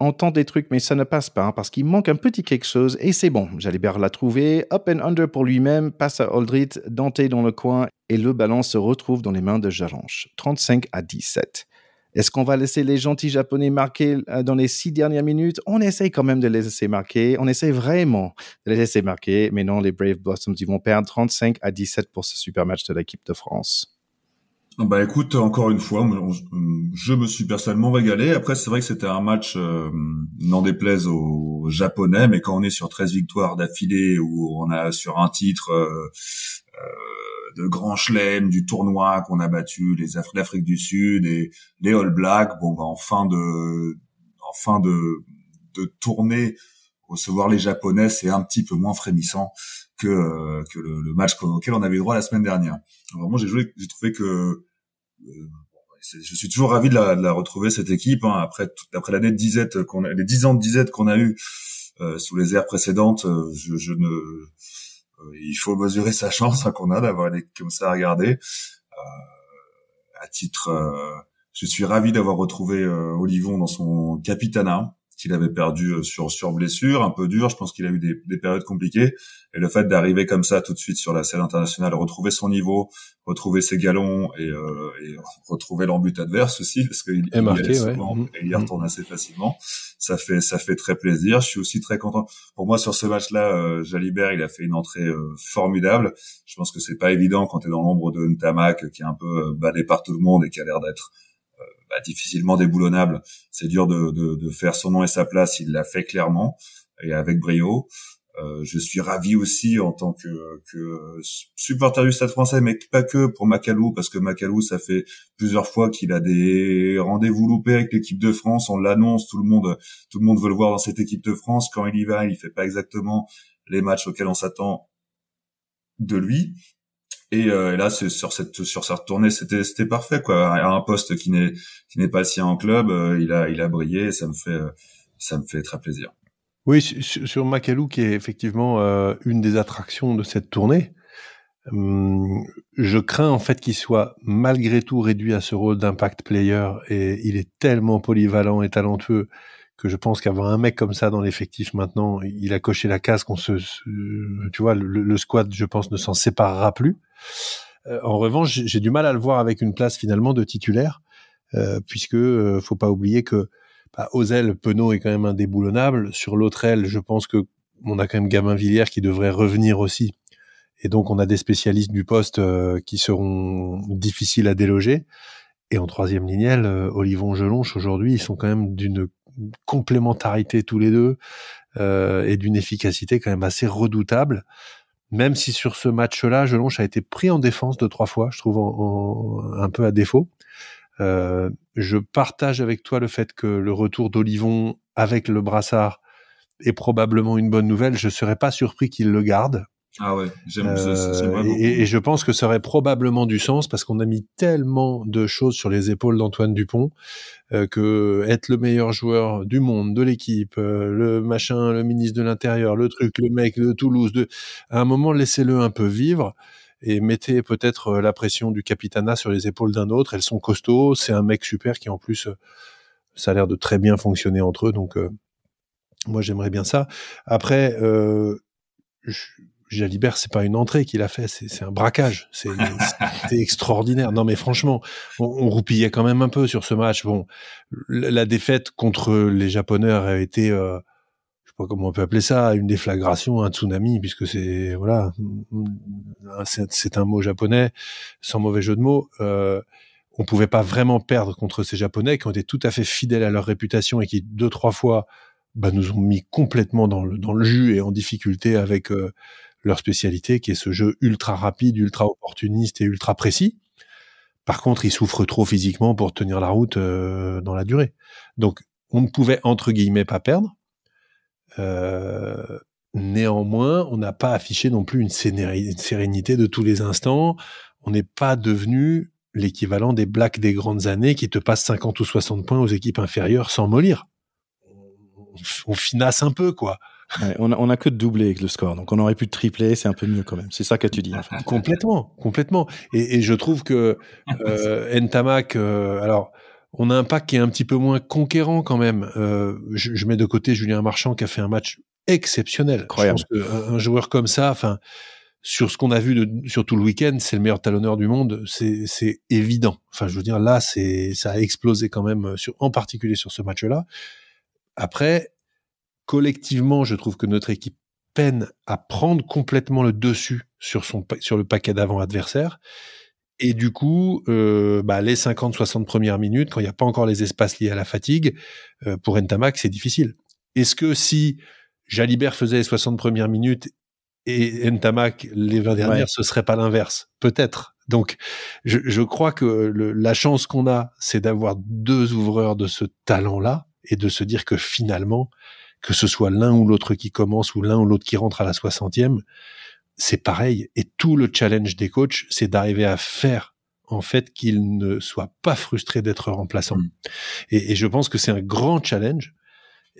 on tente des trucs, mais ça ne passe pas hein, parce qu'il manque un petit quelque chose et c'est bon. Jalibert l'a trouvé. Up and under pour lui-même, passe à Aldrit, Dante dans le coin et le ballon se retrouve dans les mains de Jalanche. 35 à 17. Est-ce qu'on va laisser les gentils japonais marquer euh, dans les six dernières minutes? On essaye quand même de les laisser marquer. On essaye vraiment de les laisser marquer. Mais non, les Brave Blossoms, ils vont perdre 35 à 17 pour ce super match de l'équipe de France. Bah écoute, encore une fois, je me suis personnellement régalé. Après, c'est vrai que c'était un match, euh, n'en déplaise aux Japonais, mais quand on est sur 13 victoires d'affilée, où on a sur un titre euh, euh, de grand chelem du tournoi qu'on a battu les l'Afrique du Sud et les All Blacks, bon bah en fin de en fin de de tournée, recevoir les Japonais, c'est un petit peu moins frémissant que que le, le match auquel on avait droit la semaine dernière. Vraiment, j'ai joué, j'ai trouvé que euh, je suis toujours ravi de la, de la retrouver cette équipe hein, après après l'année de disette qu'on les dix ans de disette qu'on a eu euh, sous les ères précédentes. Euh, je, je ne, euh, il faut mesurer sa chance hein, qu'on a d'avoir des comme ça à regarder. à titre, je suis ravi d'avoir retrouvé Olivon dans son capitana qu'il avait perdu euh, sur sur blessure, un peu dur. Je pense qu'il a eu des, des, périodes compliquées. Et le fait d'arriver comme ça tout de suite sur la scène internationale, retrouver son niveau, retrouver ses galons et, euh, et retrouver l'embut adverse aussi, parce qu'il il mmh. et il y mmh. retourne assez facilement. Ça fait ça fait très plaisir. Je suis aussi très content. Pour moi, sur ce match-là, euh, Jalibert, il a fait une entrée euh, formidable. Je pense que c'est pas évident quand tu es dans l'ombre de Ntamak, qui est un peu badé par tout le monde et qui a l'air d'être bah, difficilement déboulonnable. C'est dur de, de, de, faire son nom et sa place. Il l'a fait clairement et avec brio. Euh, je suis ravi aussi en tant que, que supporter du Stade Français, mais pas que pour Macalou, parce que Macalou, ça fait plusieurs fois qu'il a des rendez-vous loupés avec l'équipe de France. On l'annonce, tout le monde, tout le monde veut le voir dans cette équipe de France. Quand il y va, il fait pas exactement les matchs auxquels on s'attend de lui. Et, euh, là, sur cette sur cette tournée, c'était c'était parfait quoi. À un poste qui n'est qui n'est pas le sien en club, euh, il a il a brillé. Et ça me fait euh, ça me fait très plaisir. Oui, sur, Macalou, qui est effectivement euh, une des attractions de cette tournée. Hum, je crains en fait qu'il soit malgré tout réduit à ce rôle d'impact player et il est tellement polyvalent et talentueux que je pense qu'avoir un mec comme ça dans l'effectif maintenant, il a coché la case qu'on se, tu vois, le, squad, je pense, ne s'en séparera plus. Euh, en revanche, j'ai du mal à le voir avec une place finalement de titulaire, euh, puisque euh, faut pas oublier que bah, aux ailes, Penaud est quand même indéboulonnable. Sur l'autre aile, je pense que on a quand même Gabin Villiers qui devrait revenir aussi. Et donc, on a des spécialistes du poste euh, qui seront difficiles à déloger. Et en troisième lignelle, Olivon Gelonche, aujourd'hui, ils sont quand même d'une complémentarité tous les deux euh, et d'une efficacité quand même assez redoutable. Même si sur ce match-là, Gelonche a été pris en défense de trois fois, je trouve un peu à défaut. Euh, je partage avec toi le fait que le retour d'Olivon avec le brassard est probablement une bonne nouvelle. Je serais pas surpris qu'il le garde. Ah ouais, j'aime euh, et, et, je pense que ça aurait probablement du sens parce qu'on a mis tellement de choses sur les épaules d'Antoine Dupont euh, que être le meilleur joueur du monde, de l'équipe, euh, le machin, le ministre de l'Intérieur, le truc, le mec de Toulouse, de, à un moment laissez-le un peu vivre et mettez peut-être euh, la pression du capitana sur les épaules d'un autre. Elles sont costauds, c'est un mec super qui en plus ça a l'air de très bien fonctionner entre eux, donc moi j'aimerais bien ça. Après. Euh, je, Jalibert, c'est pas une entrée qu'il a fait, c'est un braquage. C'est extraordinaire. Non, mais franchement, on, on, roupillait quand même un peu sur ce match. Bon, la défaite contre les Japonais a été, euh, je sais pas comment on peut appeler ça, une déflagration, un tsunami, puisque c'est voilà, c'est un mot japonais, sans mauvais jeu de mots. Euh, on pouvait pas vraiment perdre contre ces Japonais qui ont été tout à fait fidèles à leur réputation et qui deux trois fois bah, nous ont mis complètement dans le, dans le jus et en difficulté avec euh, leur spécialité, qui est ce jeu ultra rapide, ultra opportuniste et ultra précis. Par contre, ils souffrent trop physiquement pour tenir la route euh, dans la durée. Donc, on ne pouvait entre guillemets pas perdre. Euh, néanmoins, on n'a pas affiché non plus une, sérénité de tous les instants. On n'est pas devenu l'équivalent des blacks des grandes années qui te passent 50 ou 60 points aux équipes inférieures sans mollir. On, on finasse un peu, quoi on, a, on a que de doubler le score, donc on aurait pu tripler, c'est un peu mieux quand même. C'est ça que tu dis. Complètement, complètement. Et, et, je trouve que euh, Ntamak, euh, alors on a un pack qui est un petit peu moins conquérant quand même. Euh, je, je, mets de côté Julien Marchand qui a fait un match exceptionnel. Incroyable. Je pense qu'un un joueur comme ça, enfin sur ce qu'on a vu de, sur tout le week-end, c'est le meilleur talonneur du monde, c'est évident. Enfin, je veux dire, là, c'est ça a explosé quand même, sur, en particulier sur ce match-là. Après, collectivement, je trouve que notre équipe peine à prendre complètement le dessus sur, son, sur le paquet d'avant adversaire. Et du coup, euh, bah, les 50-60 premières minutes, quand il n'y a pas encore les espaces liés à la fatigue, euh, pour Ntamak, c'est difficile. Est-ce que si Jalibert faisait les 60 premières minutes et Ntamak les 20 dernières, ce serait pas l'inverse? Peut-être. Donc, je, je, crois que le, la chance qu'on a, c'est d'avoir deux ouvreurs de ce talent-là et de se dire que finalement, que ce soit l'un ou l'autre qui commence ou l'un ou l'autre qui rentre à la 60e, c'est pareil. Et tout le challenge des coachs, c'est d'arriver à faire en fait qu'ils ne soient pas frustrés d'être remplaçants. Mm. Et, et, je pense que c'est un grand challenge.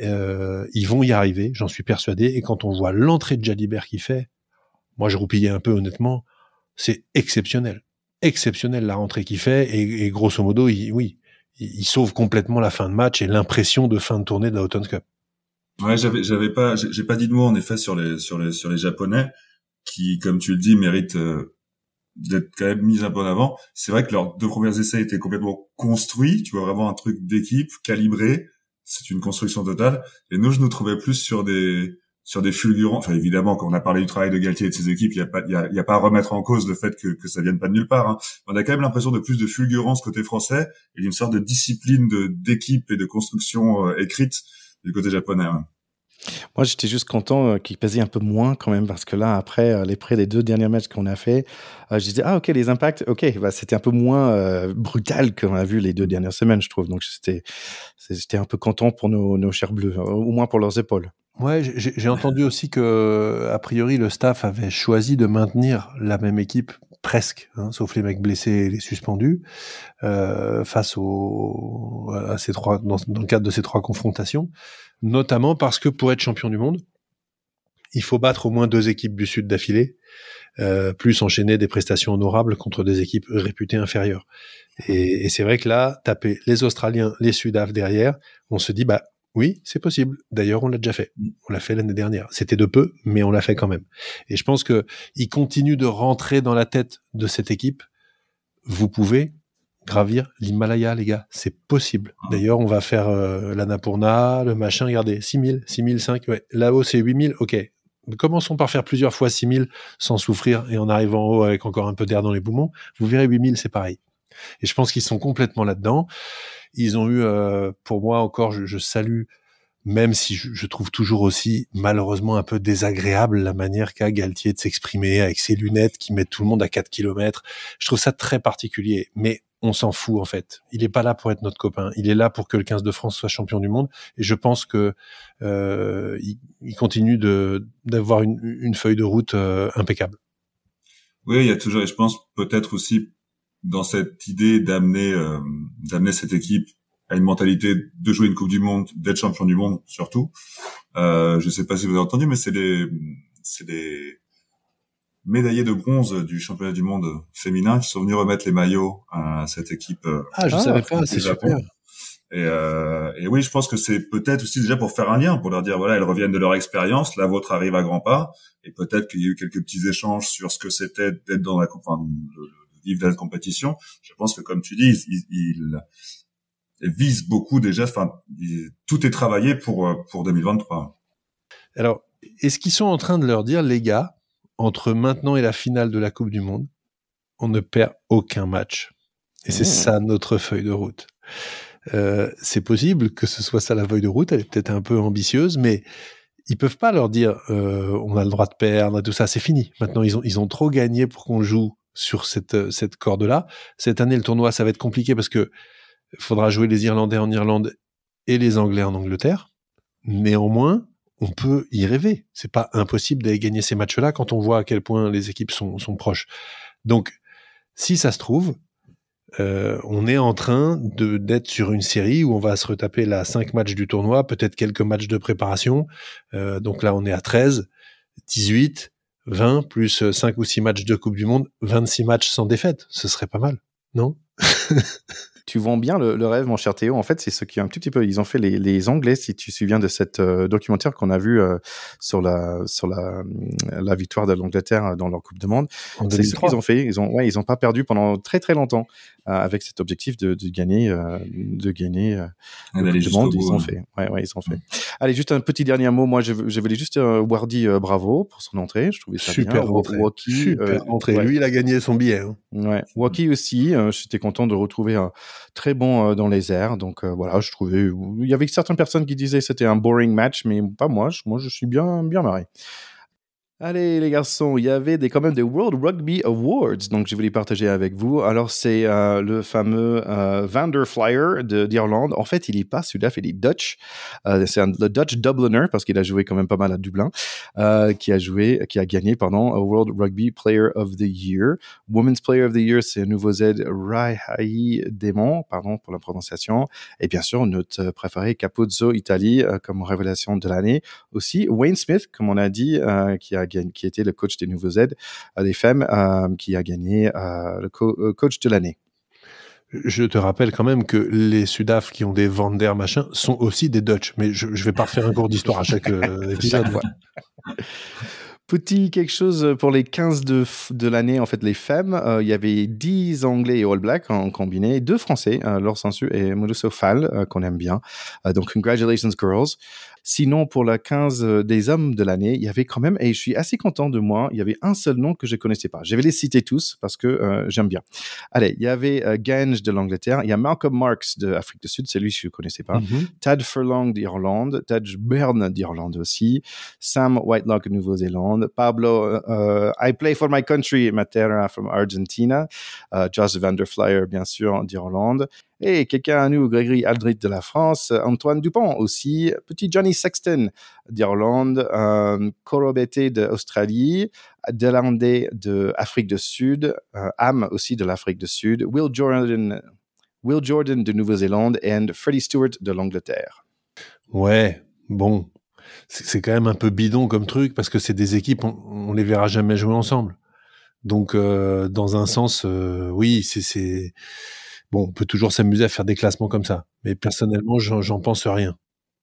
Euh, ils vont y arriver, j'en suis persuadé. Et quand on voit l'entrée de Jalibert qui fait, moi je roupillais un peu honnêtement, c'est exceptionnel. Exceptionnel la rentrée qu'il fait. Et, et, grosso modo, il, oui, il, il sauve complètement la fin de match et l'impression de fin de tournée de la Autumn Cup. Ouais, j'avais, j'avais pas, j'ai pas dit de mots en effet sur les, sur les, sur les japonais qui, comme tu le dis, méritent euh, d'être quand même mis un peu en avant. C'est vrai que leurs deux premiers essais étaient complètement construits. Tu vois vraiment un truc d'équipe calibré. C'est une construction totale. Et nous, je nous trouvais plus sur des, sur des fulgurants. Enfin, évidemment, quand on a parlé du travail de Galtier et de ses équipes, il y a pas, il y a, pas à remettre en cause le fait que, que ça vienne pas de nulle part. Hein. On a quand même l'impression de plus de fulgurance côté français et d'une sorte de discipline de d'équipe et de construction euh, écrite du côté japonais. Moi, j'étais juste content euh, qu'il pesait un peu moins quand même, parce que là, après euh, les près des deux derniers matchs qu'on a fait, euh, je disais, ah ok, les impacts, ok, bah, c'était un peu moins euh, brutal qu'on a vu les deux dernières semaines, je trouve. Donc, c'était j'étais un peu content pour nos, nos chers bleus, au moins pour leurs épaules. Ouais, j'ai entendu aussi que, a priori, le staff avait choisi de maintenir la même équipe presque, hein, sauf les mecs blessés et suspendus, euh, face au, à ces trois, dans, le cadre de ces trois confrontations, notamment parce que pour être champion du monde, il faut battre au moins deux équipes du Sud d'affilée, euh, plus enchaîner des prestations honorables contre des équipes réputées inférieures. Et, et c'est vrai que là, taper les Australiens, les Sudaf derrière, on se dit, bah oui, c'est possible. D'ailleurs, on l'a déjà fait. Mm. On l'a fait l'année dernière. C'était de peu, mais on l'a fait quand même. Et je pense que il continue de rentrer dans la tête de cette équipe. Vous pouvez gravir l'Himalaya, les gars. C'est possible. Ah. D'ailleurs, on va faire euh, l'Annapurna, le machin. Regardez, 6000, 6005. Ouais. Là-haut, c'est 8000. OK. Commençons par faire plusieurs fois 6000 sans souffrir et en arrivant en haut avec encore un peu d'air dans les poumons. Vous verrez 8000, c'est pareil. Et je pense qu'ils sont complètement là-dedans. Ils ont eu, euh, pour moi encore, je, je salue, même si je, je, trouve toujours aussi malheureusement un peu désagréable la manière qu'a Galtier de s'exprimer avec ses lunettes qui mettent tout le monde à 4 km. Je trouve ça très particulier. Mais on s'en fout en fait. Il est pas là pour être notre copain. Il est là pour que le 15 de France soit champion du monde. Et je pense que euh, il, continue de d'avoir une, une, feuille de route euh, impeccable. Oui, il y a toujours. Et je pense peut-être aussi dans cette idée d'amener euh, d'amener cette équipe à une mentalité de jouer une Coupe du Monde, d'être champion du monde surtout. Euh, je sais pas si vous avez entendu, mais c'est des c'est des médaillés de bronze du championnat du monde féminin qui sont venus remettre les maillots à cette équipe. Euh, ah, je ne savais pas, c'est super. Et, euh, et, oui, je pense que c'est peut-être aussi déjà pour faire un lien, pour leur dire voilà, elles reviennent de leur expérience, la vôtre arrive à grands pas, et peut-être qu'il y a eu quelques petits échanges sur ce que c'était d'être dans la, enfin, dans la compétition. Je pense que comme tu dis, ils, ils, ils visent beaucoup déjà. Enfin, tout est travaillé pour pour 2023. Alors, est-ce qu'ils sont en train de leur dire, les gars, entre maintenant et la finale de la Coupe du Monde, on ne perd aucun match? Et c'est mmh. ça notre feuille de route. Euh, c'est possible que ce soit ça la feuille de route, elle est peut-être un peu ambitieuse, mais ils peuvent pas leur dire euh, on a le droit de perdre, tout ça, c'est fini. Maintenant, ils ont, ils ont trop gagné pour qu'on joue sur cette, cette corde-là. Cette année, le tournoi, ça va être compliqué parce que faudra jouer les Irlandais en Irlande et les Anglais en Angleterre. Néanmoins, on peut y rêver. C'est pas impossible d'aller gagner ces matchs-là quand on voit à quel point les équipes sont, sont proches. Donc, si ça se trouve, euh, on est en train de d'être sur une série où on va se retaper la 5 matchs du tournoi, peut-être quelques matchs de préparation. Euh, donc là, on est à 13, 18, 20, plus 5 ou 6 matchs de Coupe du Monde, 26 matchs sans défaite. Ce serait pas mal, non? tu vends bien le, rêve, mon cher Théo. En fait, c'est ce qui un petit peu. Ils ont fait les, Anglais, si tu te souviens de cette euh, documentaire qu'on a vu euh, sur la sur la, la victoire de l'Angleterre dans leur Coupe de Monde. C'est ce qu'ils ont fait. Ils ont ouais, ils ont pas perdu pendant très très longtemps euh, avec cet objectif de, de gagner de gagner ah, Coupe du Monde. Ils ont fait. Ouais, ouais, ils ont fait. Allez, juste un petit dernier mot. Moi, je, je voulais juste Wardy bravo pour son entrée. Je trouvais ça super bien. Entrée. super entrée. Lui, il a gagné son billet. Hein. Ouais. Waki aussi. J'étais content de retrouver un très bon euh, dans les airs. Donc euh, voilà, je trouvais. Il y avait certaines personnes qui disaient que c'était un boring match, mais pas moi. moi, je suis bien, bien marré. Allez les garçons, il y avait des, quand même des World Rugby Awards, donc je vais les partager avec vous. Alors c'est euh, le fameux euh, Vanderflyer d'Irlande. En fait, il n'est pas sud il est Dutch. Euh, c'est le Dutch Dubliner parce qu'il a joué quand même pas mal à Dublin, euh, qui a joué, qui a gagné pardon, World Rugby Player of the Year. Women's Player of the Year, c'est nouveau Z Raihai Demon, pardon pour la prononciation. Et bien sûr notre préféré Capuzzo Italie comme révélation de l'année. Aussi Wayne Smith, comme on a dit, qui a qui était le coach des Nouveaux Z des femmes, euh, qui a gagné euh, le euh, coach de l'année. Je te rappelle quand même que les Sudaf qui ont des Vander machin sont aussi des Dutch, mais je, ne vais pas refaire un cours d'histoire à chaque épisode. Petit quelque chose pour les 15 de, de l'année, en fait, les femmes. il y avait 10 Anglais et All Black en combiné, deux Français, Laure Sansu et Mauricio Fall, qu'on aime bien. donc, congratulations, girls. Sinon, pour la 15 euh, des hommes de l'année, il y avait quand même, et je suis assez content de moi, il y avait un seul nom que je connaissais pas. Je vais les citer tous parce que euh, j'aime bien. Allez, il y avait euh, Gange de l'Angleterre, il y a Malcolm Marks de Afrique du Sud, c'est lui que je connaissais pas. Mm-hmm. Tad Furlong d'Irlande, Tad Byrne d'Irlande aussi, Sam Whitelock de Nouvelle-Zélande, Pablo I Play for My Country Matera from Argentina, Josh Vanderflyer bien sûr d'Irlande, et quelqu'un à nous, Grégory Aldrit de la France, Antoine Dupont aussi, petit Johnny Sexton d'Irlande, euh, Korobete d'Australie, Delandé de Afrique du Sud, Am aussi de l'Afrique du Sud, Will Jordan, Will Jordan de Nouvelle-Zélande et Freddie Stewart de l'Angleterre. Ouais, bon, c'est quand même un peu bidon comme truc parce que c'est des équipes, on, on, les verra jamais jouer ensemble. Donc, euh, dans un sens, euh, oui, c'est bon, on peut toujours s'amuser à faire des classements comme ça. Mais personnellement, j'en pense rien.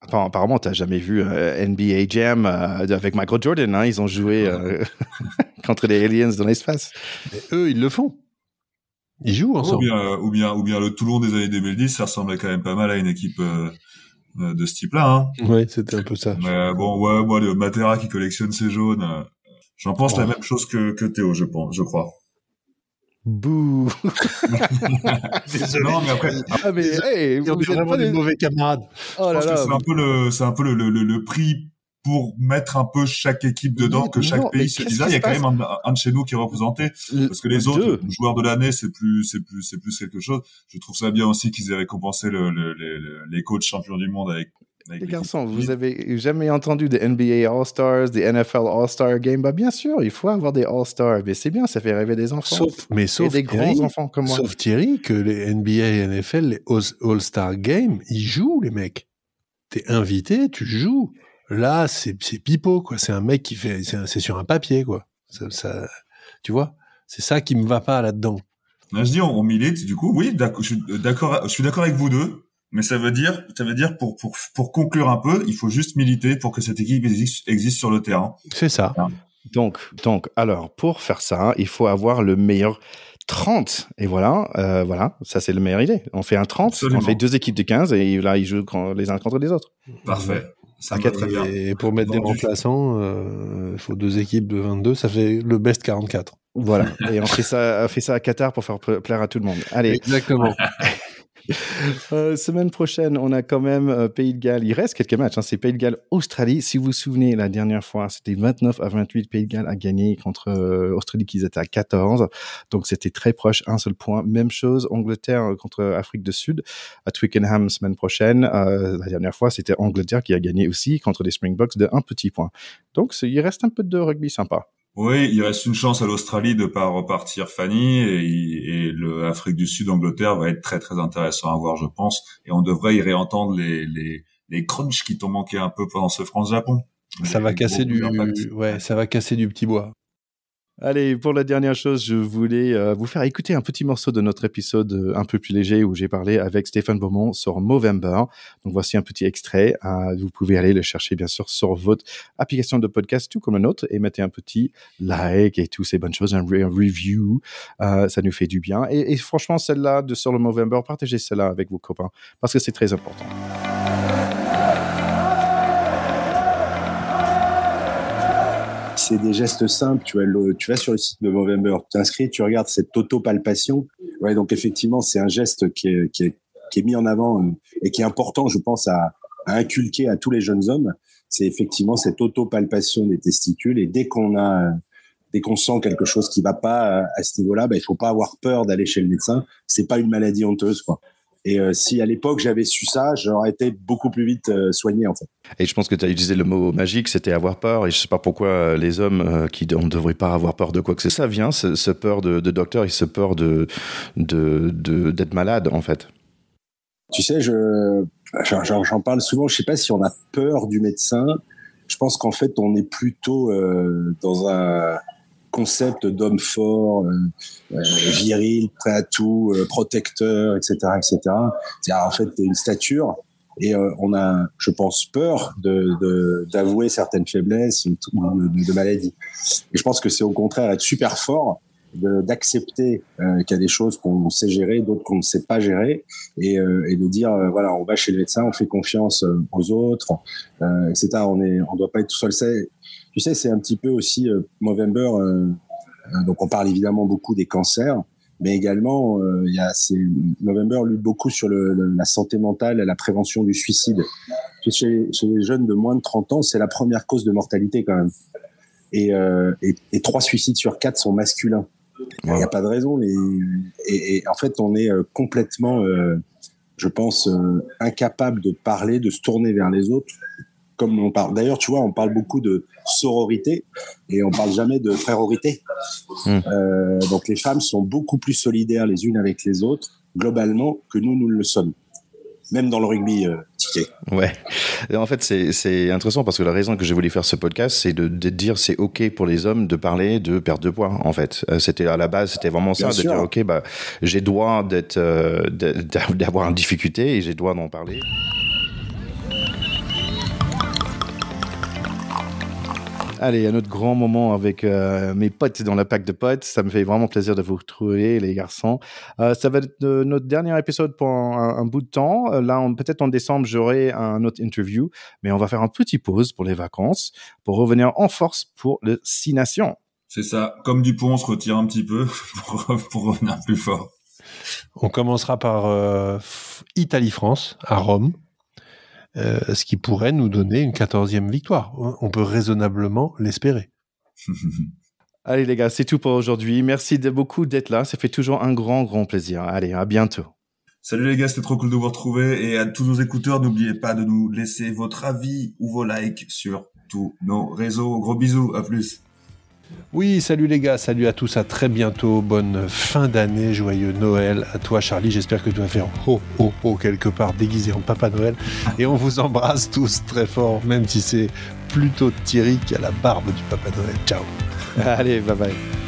Enfin, apparemment, tu n'as jamais vu euh, NBA Jam euh, avec Michael Jordan. Hein? Ils ont joué euh, contre les aliens dans l'espace. Eux, ils le font. Ils jouent ensemble. Ou bien, ou bien, ou bien le Toulon des années 2010, ça ressemblait quand même pas mal à une équipe de ce type-là. Hein. Oui, c'était un peu ça. Mais bon, ouais, moi, le Matera qui collectionne ses jaunes, j'en pense la même chose que, que Théo, je pense, je crois. Bouh Désolé. Non, mais après, ah, mais, hey, vous êtes vraiment des mauvais camarades. Oh là là. C'est un peu le, c'est un peu le, le, le, prix pour mettre un peu chaque équipe dedans, que chaque pays se dise, ah, il y a quand même un, de chez nous qui est représenté, parce que les autres joueurs de l'année, c'est plus, c'est plus, c'est plus quelque chose. Je trouve ça bien aussi qu'ils aient récompensé le, les coachs champions du monde avec les garçons, vous avez jamais entendu des NBA All-Stars, des NFL All-Star Games Bah bien sûr, il faut avoir des All-Stars, mais c'est bien, ça fait rêver des enfants. Sauf, mais sauf des grands enfants comme moi. Sauf Thierry, que les NBA et NFL, les All-Star Games, ils jouent les mecs. T'es invité, tu joues. Là, c'est pipeau, quoi. C'est un mec qui fait, c'est sur un papier, quoi. Ça, tu vois, c'est ça qui me va pas là-dedans. je dis, on, milite, du coup, oui, je suis d'accord avec vous deux. Mais ça veut dire, ça veut dire pour, pour, pour conclure un peu, il faut juste militer pour que cette équipe existe, existe sur le terrain. C'est ça. Donc, donc, alors, pour faire ça, il faut avoir le meilleur 30. Et voilà, euh, voilà, ça c'est le meilleur idée. On fait un 30, on fait deux équipes de 15 et là, ils jouent les uns contre les autres. Parfait. Ça très bien. Et pour mettre des remplaçants, euh, il faut deux équipes de 22, ça fait le best 44. Voilà. et on fait ça, on fait ça à Qatar pour faire plaire à tout le monde. Allez. Exactement. Euh, semaine prochaine, on a quand même euh, Pays de Galles. Il reste quelques matchs. Hein. C'est Pays de Galles, Australie. Si vous vous souvenez, la dernière fois, c'était 29 à 28. Pays de Galles a gagné contre euh, Australie qui étaient à 14. Donc c'était très proche, un seul point. Même chose, Angleterre contre Afrique du Sud à Twickenham semaine prochaine. la dernière fois, c'était Angleterre qui a gagné aussi contre les Springboks de un petit point. Donc il reste un peu de rugby sympa. Oui, il reste une chance à l'Australie de pas repartir Fanny et, et le Afrique du Sud Angleterre va être très très intéressant à voir je pense et on devrait y réentendre les les les crunchs qui t'ont manqué un peu pendant ce France Japon. Ça va casser du ouais, ça va casser du petit bois. Allez, pour la dernière chose, je voulais euh, vous faire écouter un petit morceau de notre épisode euh, un peu plus léger où j'ai parlé avec Stéphane Beaumont sur Movember. Donc voici un petit extrait. Euh, vous pouvez aller le chercher bien sûr sur votre application de podcast, tout comme le nôtre, et mettez un petit like et toutes ces bonnes choses, un, review. ça nous fait du bien. Et, et franchement, celle-là de sur le Movember, partagez celle-là avec vos copains parce que c'est très important. C'est des gestes simples. Tu, vas sur le site de Movember, tu t'inscris, tu regardes cette auto-palpation. Ouais, donc effectivement, c'est un geste qui est, mis en avant euh, et qui est important, je pense, à, à inculquer à tous les jeunes hommes. C'est effectivement cette auto-palpation des testicules. Et dès qu'on a, dès qu'on sent quelque chose qui va pas à ce niveau-là, bah, il faut pas avoir peur d'aller chez le médecin. C'est pas une maladie honteuse, quoi. Et euh, si à l'époque j'avais su ça, j'aurais été beaucoup plus vite euh, soigné en fait. Et je pense que tu as utilisé le mot magique, c'était avoir peur. Et je sais pas pourquoi euh, les hommes qui ne devraient pas avoir peur de quoi que ce soit, ça vient, ce, peur de, docteur et ce peur de d'être malade en fait. Tu sais, je j'en parle souvent. Je sais pas si on a peur du médecin. Je pense qu'en fait on est plutôt dans un concept d'homme fort, euh, euh, viril, prêt à tout, euh, protecteur, etc., etc. C'est en fait une stature et on a, je pense, peur de d'avouer certaines faiblesses ou de, maladies. Et je pense que c'est au contraire être super fort d'accepter qu'il y a des choses qu'on sait gérer, d'autres qu'on ne sait pas gérer, et, de dire voilà, on va chez le médecin, on fait confiance aux autres, etc. On on doit pas être tout seul. Tu sais, c'est un petit peu aussi euh, Movember. Euh, euh, donc, on parle évidemment beaucoup des cancers, mais également, il y a Movember lutte beaucoup sur le, la santé mentale et la prévention du suicide. Chez, chez les jeunes de moins de 30 ans, c'est la première cause de mortalité quand même. Et, et, et trois suicides sur quatre sont masculins. Il n'y a pas de raison. Et, en fait, on est complètement, je pense, incapable de parler, de se tourner vers les autres comme on parle. D'ailleurs, tu vois, on parle beaucoup de sororité et on parle jamais de frérorité. Hmm. Euh, donc les femmes sont beaucoup plus solidaires les unes avec les autres globalement que nous nous le sommes. Même dans le rugby, euh, Ouais. En fait, c'est intéressant parce que la raison que j'ai voulu faire ce podcast, c'est de, de, dire c'est ok pour les hommes de parler de perte de poids. En fait, euh, c'était à la base, c'était vraiment ça, de dire ok, bah j'ai droit d'être, euh, d'avoir une difficulté et j'ai droit d'en parler. Allez, un autre grand moment avec euh, mes potes dans la pack de potes. Ça me fait vraiment plaisir de vous retrouver, les garçons. Euh, ça va être notre dernier épisode pour un, bout de temps. Euh, là, peut-être en décembre, j'aurai un autre interview, mais on va faire un petit pause pour les vacances pour revenir en force pour le Six Nations. C'est ça. Comme Dupont, on se retire un petit peu pour, pour revenir plus fort. On commencera par Italie-France, à Rome. Ce qui pourrait nous donner une quatorzième victoire. On peut raisonnablement l'espérer. Allez les gars, c'est tout pour aujourd'hui. Merci de beaucoup d'être là. Ça fait toujours un grand, grand plaisir. Allez, à bientôt. Salut les gars, c'était trop cool de vous retrouver. Et à tous nos écouteurs, n'oubliez pas de nous laisser votre avis ou vos likes sur tous nos réseaux. Gros bisous, à plus. Oui, salut les gars, salut à tous, à très bientôt, bonne fin d'année, joyeux Noël à toi Charlie, j'espère que tu vas faire ho ho ho quelque part déguisé en Papa Noël et on vous embrasse tous très fort, même si c'est plutôt Thierry qui a la barbe du Papa Noël. Ciao Allez, bye bye.